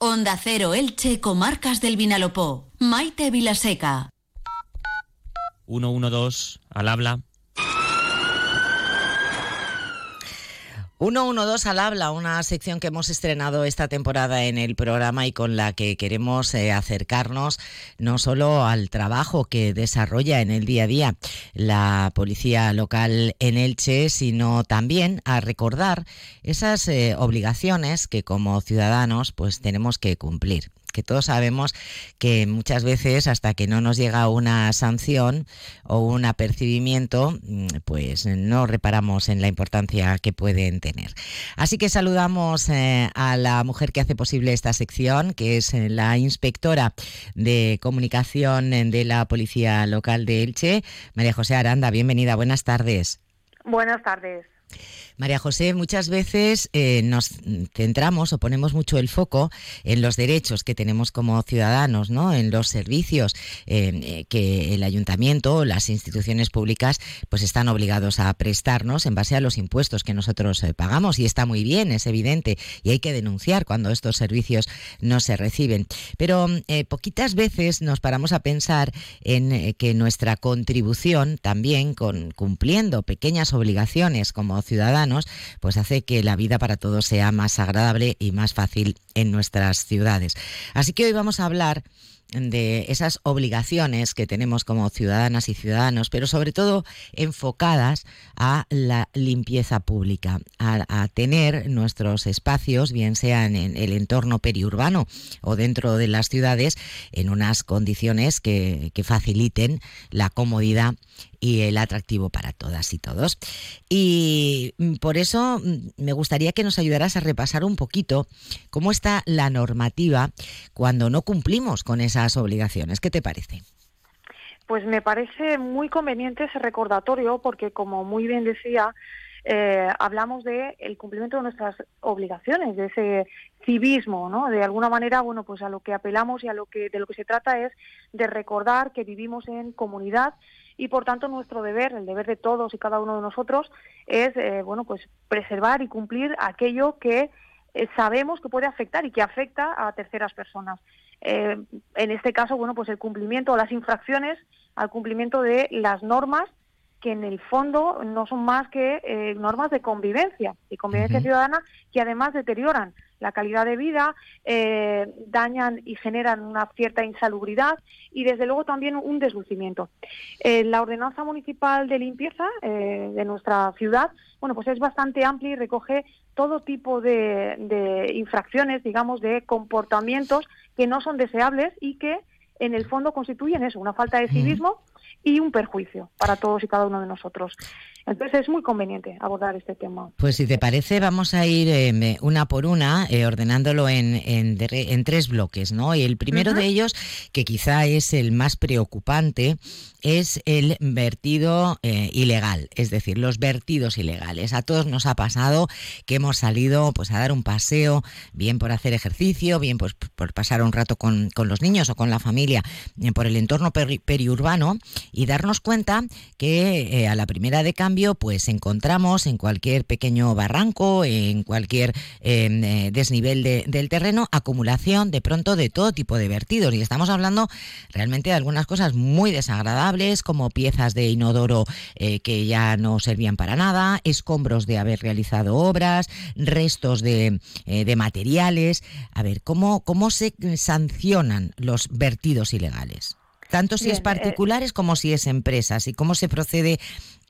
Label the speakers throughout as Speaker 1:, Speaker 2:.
Speaker 1: Onda Cero Elche, Comarcas del Vinalopó. Maite Vilaseca.
Speaker 2: 112 al habla.
Speaker 3: 112 al habla, una sección que hemos estrenado esta temporada en el programa y con la que queremos eh, acercarnos no solo al trabajo que desarrolla en el día a día la policía local en Elche, sino también a recordar esas eh, obligaciones que como ciudadanos pues tenemos que cumplir que todos sabemos que muchas veces hasta que no nos llega una sanción o un apercibimiento, mm, pues no reparamos en la importancia que pueden tener. Así que saludamos eh, a la mujer que hace posible esta sección, que es eh, la inspectora de comunicación de la Policía Local de Elche, María José Aranda. Bienvenida, buenas tardes.
Speaker 4: Buenas tardes.
Speaker 3: María José, muchas veces eh, nos centramos o ponemos mucho el foco en los derechos que tenemos como ciudadanos, ¿no? En los servicios eh, eh, que el ayuntamiento o las instituciones públicas pues están obligados a prestarnos en base a los impuestos que nosotros pagamos y está muy bien, es evidente y hay que denunciar cuando estos servicios no se reciben. Pero poquitas veces nos paramos a pensar en que nuestra contribución también con cumpliendo pequeñas obligaciones como ciudadanos pues hace que la vida para todos sea más agradable y más fácil en nuestras ciudades. Así que hoy vamos a hablar de esas obligaciones que tenemos como ciudadanas y ciudadanos, pero sobre todo enfocadas a la limpieza pública, a, tener nuestros espacios, bien sean en el entorno periurbano o dentro de las ciudades, en unas condiciones que, que faciliten la comodidad y el atractivo para todas y todos. Y por eso mm, me gustaría que nos ayudaras a repasar un poquito cómo está la normativa cuando no cumplimos con esas obligaciones. ¿Qué te parece?
Speaker 4: Pues me parece muy conveniente ese recordatorio porque, como muy bien decía, eh, hablamos de el cumplimiento de nuestras obligaciones, de ese civismo, ¿no? De alguna manera, bueno, pues a lo que apelamos y a lo que de lo que se trata es de recordar que vivimos en comunidad y por tanto nuestro deber, el deber de todos y cada uno de nosotros es eh, bueno pues preservar y cumplir aquello que eh, sabemos que puede afectar y que afecta a terceras personas. Eh, en este caso, bueno, pues el cumplimiento o las infracciones al cumplimiento de las normas que en el fondo no son más que normas de convivencia y convivencia ciudadana que además deterioran la calidad de vida, eh, dañan y generan una cierta insalubridad y desde luego también un deslucimiento. Eh, la ordenanza municipal de limpieza eh, de nuestra ciudad, bueno, pues es bastante amplia y recoge todo tipo de, infracciones, digamos, de comportamientos que no son deseables y que en el fondo constituyen eso, una falta de civismo y un perjuicio para todos y cada uno de nosotros. Entonces es muy conveniente abordar este tema.
Speaker 3: Pues si te parece, vamos a ir eh, una por una, eh, ordenándolo en, en, tres bloques, ¿no? Y el primero de ellos, que quizá es el más preocupante, es el vertido eh, ilegal, es decir, los vertidos ilegales. A todos nos ha pasado que hemos salido pues a dar un paseo, bien por hacer ejercicio, bien pues, por pasar un rato con, los niños o con la familia por el entorno periurbano y darnos cuenta que a la primera de cambio pues encontramos en cualquier pequeño barranco, en cualquier em, eh, desnivel del terreno, acumulación de pronto de todo tipo de vertidos. Y estamos hablando realmente de algunas cosas muy desagradables, como piezas de inodoro eh, que ya no servían para nada, escombros de haber realizado obras, restos de, eh, de materiales. A ver, ¿cómo, ¿cómo se sancionan los vertidos ilegales? Tanto si es particulares como si es empresas y cómo se procede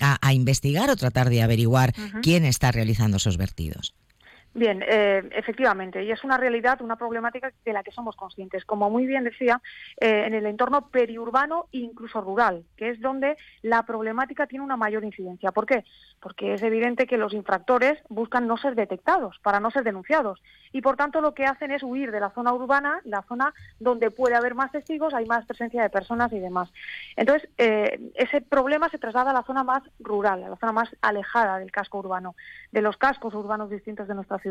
Speaker 3: a, investigar o tratar de averiguar quién está realizando esos vertidos.
Speaker 4: Bien, eh, efectivamente, y es una realidad, una problemática de la que somos conscientes. Como muy bien decía, eh, en el entorno periurbano e incluso rural, que es donde la problemática tiene una mayor incidencia. ¿Por qué? Porque es evidente que los infractores buscan no ser detectados, para no ser denunciados. Y por tanto lo que hacen es huir de la zona urbana, la zona donde puede haber más testigos, hay más presencia de personas y demás. Entonces, eh, ese problema se traslada a la zona más rural, a la zona más alejada del casco urbano, de los cascos urbanos distintos de nuestra ciudad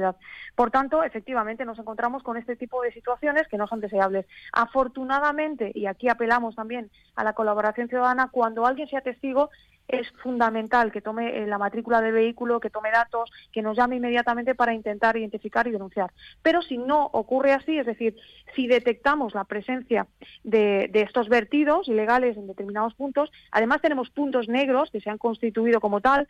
Speaker 4: por tanto, efectivamente, nos encontramos con este tipo de situaciones que no son deseables. Afortunadamente, y aquí apelamos también a la colaboración ciudadana, cuando alguien sea testigo, es fundamental que tome eh, la matrícula del vehículo, que tome datos, que nos llame inmediatamente para intentar identificar y denunciar. Pero si no ocurre así, es decir, si detectamos la presencia de, estos vertidos ilegales en determinados puntos, además tenemos puntos negros que se han constituido como tal,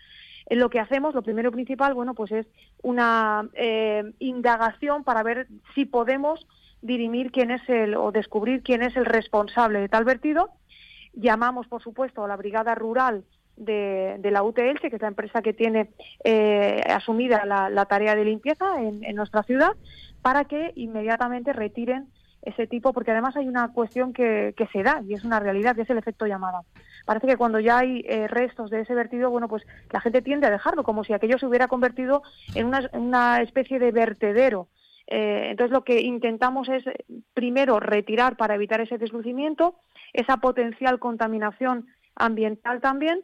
Speaker 4: lo que hacemos, lo primero principal, bueno, pues es una eh, indagación para ver si podemos dirimir quién es el o descubrir quién es el responsable de tal vertido. Llamamos, por supuesto, a la brigada rural de, la UTL, que es la empresa que tiene eh, asumida la, tarea de limpieza en, nuestra ciudad, para que inmediatamente retiren ese tipo, porque además hay una cuestión que, se da y es una realidad, y es el efecto llamada. Parece que cuando ya hay eh, restos de ese vertido, bueno, pues la gente tiende a dejarlo, como si aquello se hubiera convertido en una, especie de vertedero. Eh, entonces lo que intentamos es primero retirar para evitar ese deslucimiento, esa potencial contaminación ambiental también,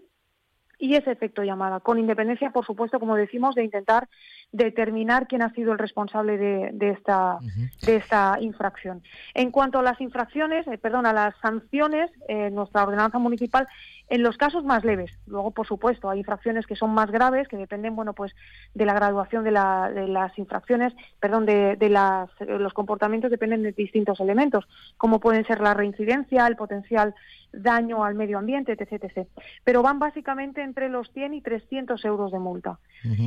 Speaker 4: y ese efecto llamada, con independencia, por supuesto, como decimos, de intentar determinar quién ha sido el responsable de, esta, de esta infracción. En cuanto a las infracciones, eh, perdón, a las sanciones, eh, nuestra ordenanza municipal en los casos más leves. Luego, por supuesto, hay infracciones que son más graves, que dependen, bueno, pues de la graduación de, las infracciones, perdón, de, los comportamientos dependen de distintos elementos, como pueden ser la reincidencia, el potencial daño al medio ambiente, etc. etc. Pero van básicamente entre los 100 y 300 euros de multa.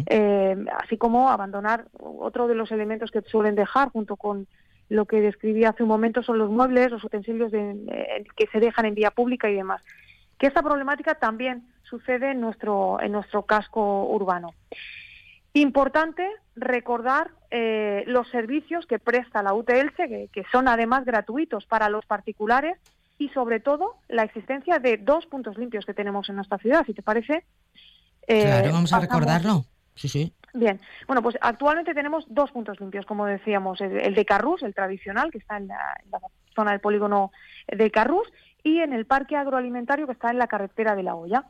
Speaker 4: Eh, así como abandonar otro de los elementos que suelen dejar junto con lo que describí hace un momento son los muebles, los utensilios que se dejan en vía pública y demás que esta problemática también sucede en nuestro, en nuestro casco urbano. Importante recordar eh, los servicios que presta la UTLC, que, que, son además gratuitos para los particulares y sobre todo la existencia de dos puntos limpios que tenemos en nuestra ciudad, si te parece.
Speaker 3: Eh, claro, vamos a recordarlo. Sí, sí.
Speaker 4: Bien, bueno, pues actualmente tenemos dos puntos limpios, como decíamos, el, de Carrús, el tradicional, que está en la, en la, zona del polígono de Carrús, y en el parque agroalimentario que está en la carretera de la Olla.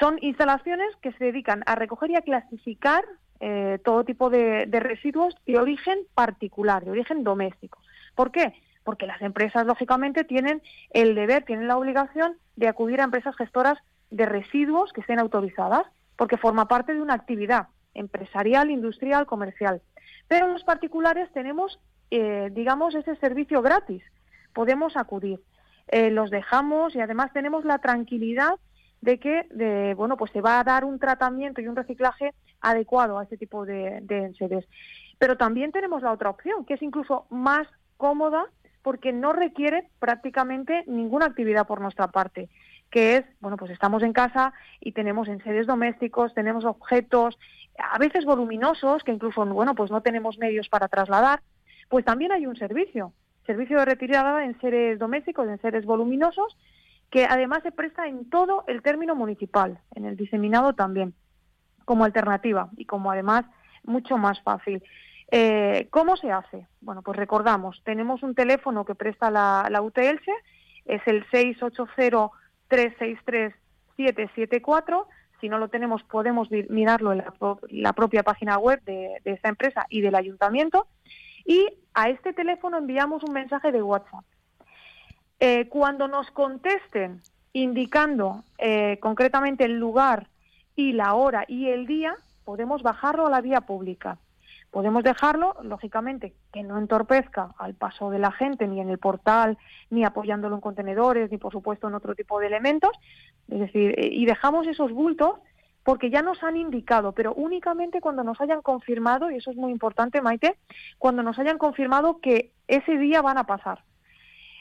Speaker 4: Son instalaciones que se dedican a recoger y a clasificar eh, todo tipo de, residuos de origen particular, de origen doméstico. ¿Por qué? Porque las empresas, lógicamente, tienen el deber, tienen la obligación de acudir a empresas gestoras de residuos que estén autorizadas, porque forma parte de una actividad empresarial, industrial, comercial. Pero los particulares tenemos, eh, digamos, ese servicio gratis. Podemos acudir. Eh, los dejamos y además tenemos la tranquilidad de que de, bueno pues se va a dar un tratamiento y un reciclaje adecuado a este tipo de, de enseres. Pero también tenemos la otra opción, que es incluso más cómoda porque no requiere prácticamente ninguna actividad por nuestra parte, que es, bueno, pues estamos en casa y tenemos enseres domésticos, tenemos objetos, a veces voluminosos, que incluso, bueno, pues no tenemos medios para trasladar, pues también hay un servicio servicio de retirada en seres domésticos, en seres voluminosos, que además se presta en todo el término municipal, en el diseminado también, como alternativa y como además mucho más fácil. Eh, ¿Cómo se hace? Bueno, pues recordamos, tenemos un teléfono que presta la, la UTLC, es el 680-363-774. Si no lo tenemos, podemos mirarlo en la, propia página web de, de esta empresa y del ayuntamiento y a este teléfono enviamos un mensaje de WhatsApp. Eh, cuando nos contesten indicando eh, concretamente el lugar y la hora y el día, podemos bajarlo a la vía pública. Podemos dejarlo, lógicamente, que no entorpezca al paso de la gente, ni en el portal, ni apoyándolo en contenedores, ni por supuesto en otro tipo de elementos. Es decir, eh, y dejamos esos bultos porque ya nos han indicado, pero únicamente cuando nos hayan confirmado, y eso es muy importante, Maite, cuando nos hayan confirmado que ese día van a pasar.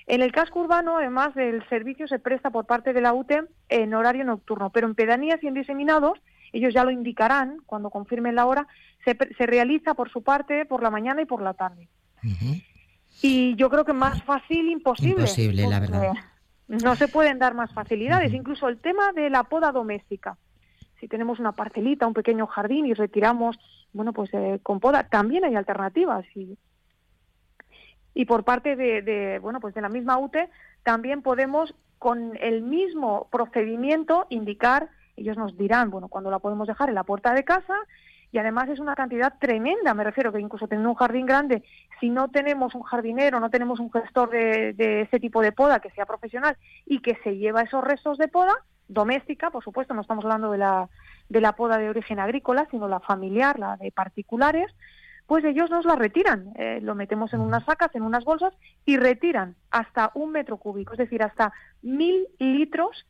Speaker 4: En el casco urbano, además, el servicio se presta por parte de la UTE en horario nocturno, pero en pedanías y en diseminados, ellos ya lo indicarán cuando confirmen la hora, se, realiza por su parte por la mañana y por la tarde. Y yo creo que más fácil imposible.
Speaker 3: Imposible, la verdad.
Speaker 4: No se pueden dar más facilidades. Incluso el tema de la poda doméstica si tenemos una parcelita, un pequeño jardín y retiramos, bueno, pues eh, con poda, también hay alternativas. Y, y por parte de, bueno, pues de la misma UTE, también podemos con el mismo procedimiento indicar, ellos nos dirán, bueno, cuando la podemos dejar en la puerta de casa, y además es una cantidad tremenda, me refiero que incluso teniendo un jardín grande, si no tenemos un jardinero, no tenemos un gestor de, de ese tipo de poda que sea profesional y que se lleva esos restos de poda, doméstica, por supuesto, no estamos hablando de la, de la poda de origen agrícola, sino la familiar, la de particulares, pues ellos nos la retiran. Eh, lo metemos en unas sacas, en unas bolsas y retiran hasta un metro cúbico, es decir, hasta mil litros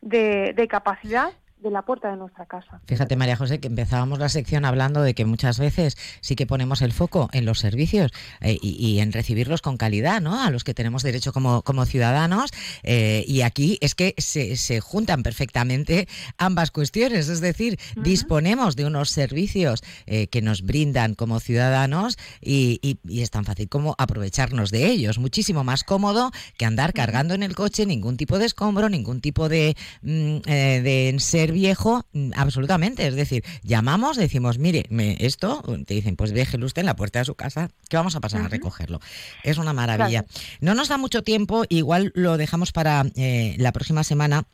Speaker 4: de, de capacidad de la puerta de nuestra casa.
Speaker 3: Fíjate, María José, que empezábamos la sección hablando de que muchas veces sí que ponemos el foco en los servicios eh, y, en recibirlos con calidad, ¿no? A los que tenemos derecho como, como ciudadanos. Eh, y aquí es que se, se, juntan perfectamente ambas cuestiones. Es decir, disponemos de unos servicios eh, que nos brindan como ciudadanos y, es tan fácil como aprovecharnos de ellos. Muchísimo más cómodo que andar cargando en el coche ningún tipo de escombro, ningún tipo de, mm, de servicio viejo mm, absolutamente. Es decir, llamamos, decimos, mire, me, esto, te dicen, pues déjelo usted en la puerta de su casa, que vamos a pasar a recogerlo. Es una maravilla. No nos da mucho tiempo, igual lo dejamos para eh, la próxima semana.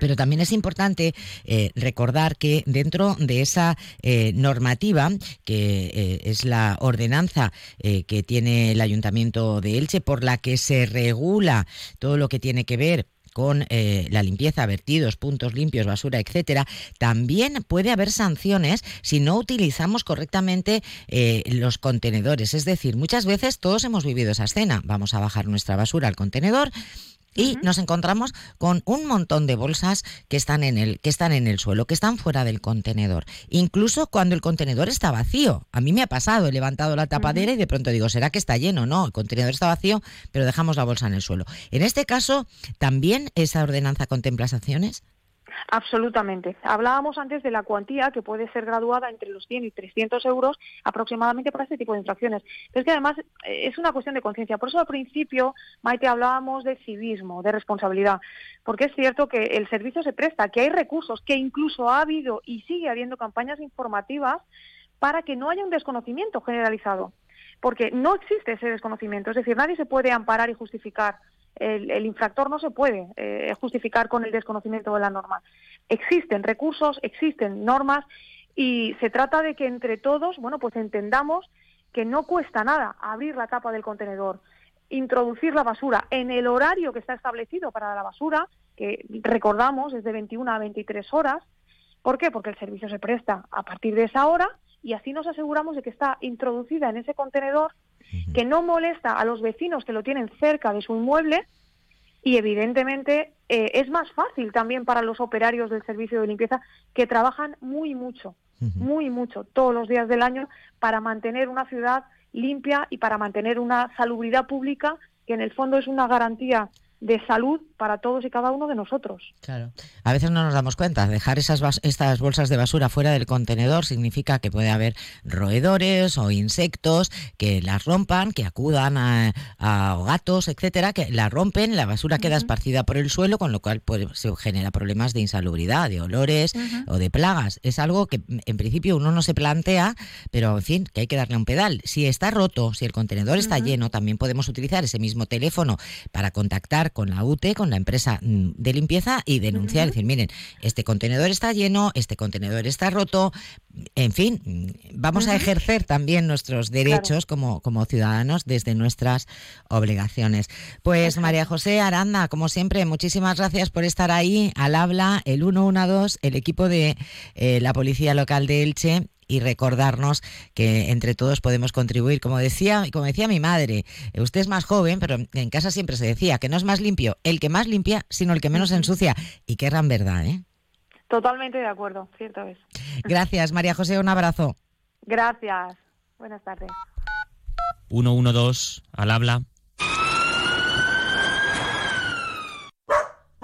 Speaker 3: Pero también es importante eh, recordar que dentro de esa eh, normativa, que es la ordenanza que tiene el Ayuntamiento de Elche, por la que se regula todo lo que tiene que ver con eh, la limpieza, vertidos, puntos limpios, basura, etcétera, también puede haber sanciones si no utilizamos correctamente eh, los contenedores. Es decir, muchas veces todos hemos vivido esa escena. Vamos a bajar nuestra basura al contenedor y nos encontramos con un montón de bolsas que están en el que están en el suelo, que están fuera del contenedor, incluso cuando el contenedor está vacío. A mí me ha pasado, he levantado la tapadera y de pronto digo, ¿será que está lleno? No, el contenedor está vacío, pero dejamos la bolsa en el suelo. En este caso, también esa ordenanza contempla sanciones.
Speaker 4: Absolutamente. Hablábamos antes de la cuantía que puede ser graduada entre los 100 y 300 euros aproximadamente para este tipo de infracciones. Pero es que además eh, es una cuestión de conciencia. Por eso al principio, Maite, hablábamos de civismo, de responsabilidad. Porque es cierto que el servicio se presta, que hay recursos, que incluso ha habido y sigue habiendo campañas informativas para que no haya un desconocimiento generalizado. Porque no existe ese desconocimiento. Es decir, nadie se puede amparar y justificar el, infractor no se puede eh, justificar con el desconocimiento de la norma. Existen recursos, existen normas y se trata de que entre todos, bueno, pues entendamos que no cuesta nada abrir la tapa del contenedor, introducir la basura en el horario que está establecido para la basura, que recordamos es de 21 a 23 horas. ¿Por qué? Porque el servicio se presta a partir de esa hora y así nos aseguramos de que está introducida en ese contenedor que no molesta a los vecinos que lo tienen cerca de su inmueble y evidentemente eh, es más fácil también para los operarios del servicio de limpieza que trabajan muy mucho, muy mucho, todos los días del año para mantener una ciudad limpia y para mantener una salubridad pública que en el fondo es una garantía de salud para todos y cada uno de nosotros.
Speaker 3: Claro. A veces no nos damos cuenta. Dejar esas estas bolsas de basura fuera del contenedor significa que puede haber roedores o insectos que las rompan, que acudan a, gatos, etcétera, que la rompen, la basura queda esparcida por el suelo, con lo cual pues, se genera problemas de insalubridad, de olores o de plagas. Es algo que en principio uno no se plantea, pero en fin, que hay que darle un pedal. Si está roto, si el contenedor está lleno, también podemos utilizar ese mismo teléfono para contactar con la UTE, con la empresa mm, de limpieza y denunciar, decir, miren, este contenedor está lleno, este contenedor está roto, en fin, vamos a ejercer también nuestros derechos como, como ciudadanos desde nuestras obligaciones. Pues María José Aranda, como siempre, muchísimas gracias por estar ahí al habla, el 112, el equipo de eh, la Policía Local de Elche y recordarnos que entre todos podemos contribuir. Como decía, como decía mi madre, usted es más joven, pero en casa siempre se decía que no es más limpio el que más limpia, sino el que menos ensucia. Y qué gran verdad, ¿eh?
Speaker 4: Totalmente de acuerdo, cierto es.
Speaker 3: Gracias, María José, un abrazo.
Speaker 4: Gracias. Buenas tardes.
Speaker 2: 112 al habla.